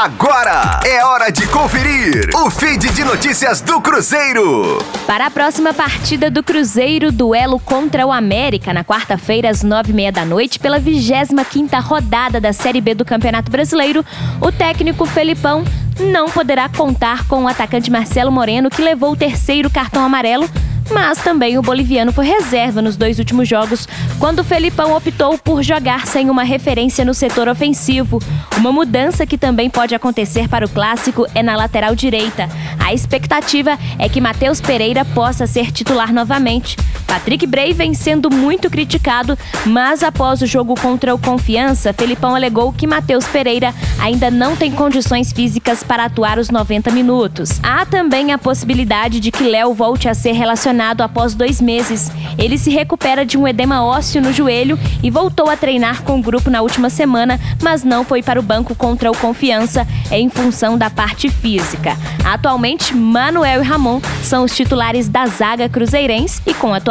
Agora é hora de conferir o feed de notícias do Cruzeiro. Para a próxima partida do Cruzeiro, duelo contra o América, na quarta-feira, às nove e meia da noite, pela 25 quinta rodada da Série B do Campeonato Brasileiro, o técnico Felipão não poderá contar com o atacante Marcelo Moreno, que levou o terceiro cartão amarelo mas também o boliviano foi reserva nos dois últimos jogos, quando o Felipão optou por jogar sem uma referência no setor ofensivo. Uma mudança que também pode acontecer para o clássico é na lateral direita. A expectativa é que Matheus Pereira possa ser titular novamente. Patrick Bray vem sendo muito criticado, mas após o jogo contra o Confiança, Felipão alegou que Matheus Pereira ainda não tem condições físicas para atuar os 90 minutos. Há também a possibilidade de que Léo volte a ser relacionado após dois meses. Ele se recupera de um edema ósseo no joelho e voltou a treinar com o grupo na última semana, mas não foi para o banco contra o Confiança em função da parte física. Atualmente, Manuel e Ramon são os titulares da zaga cruzeirense e com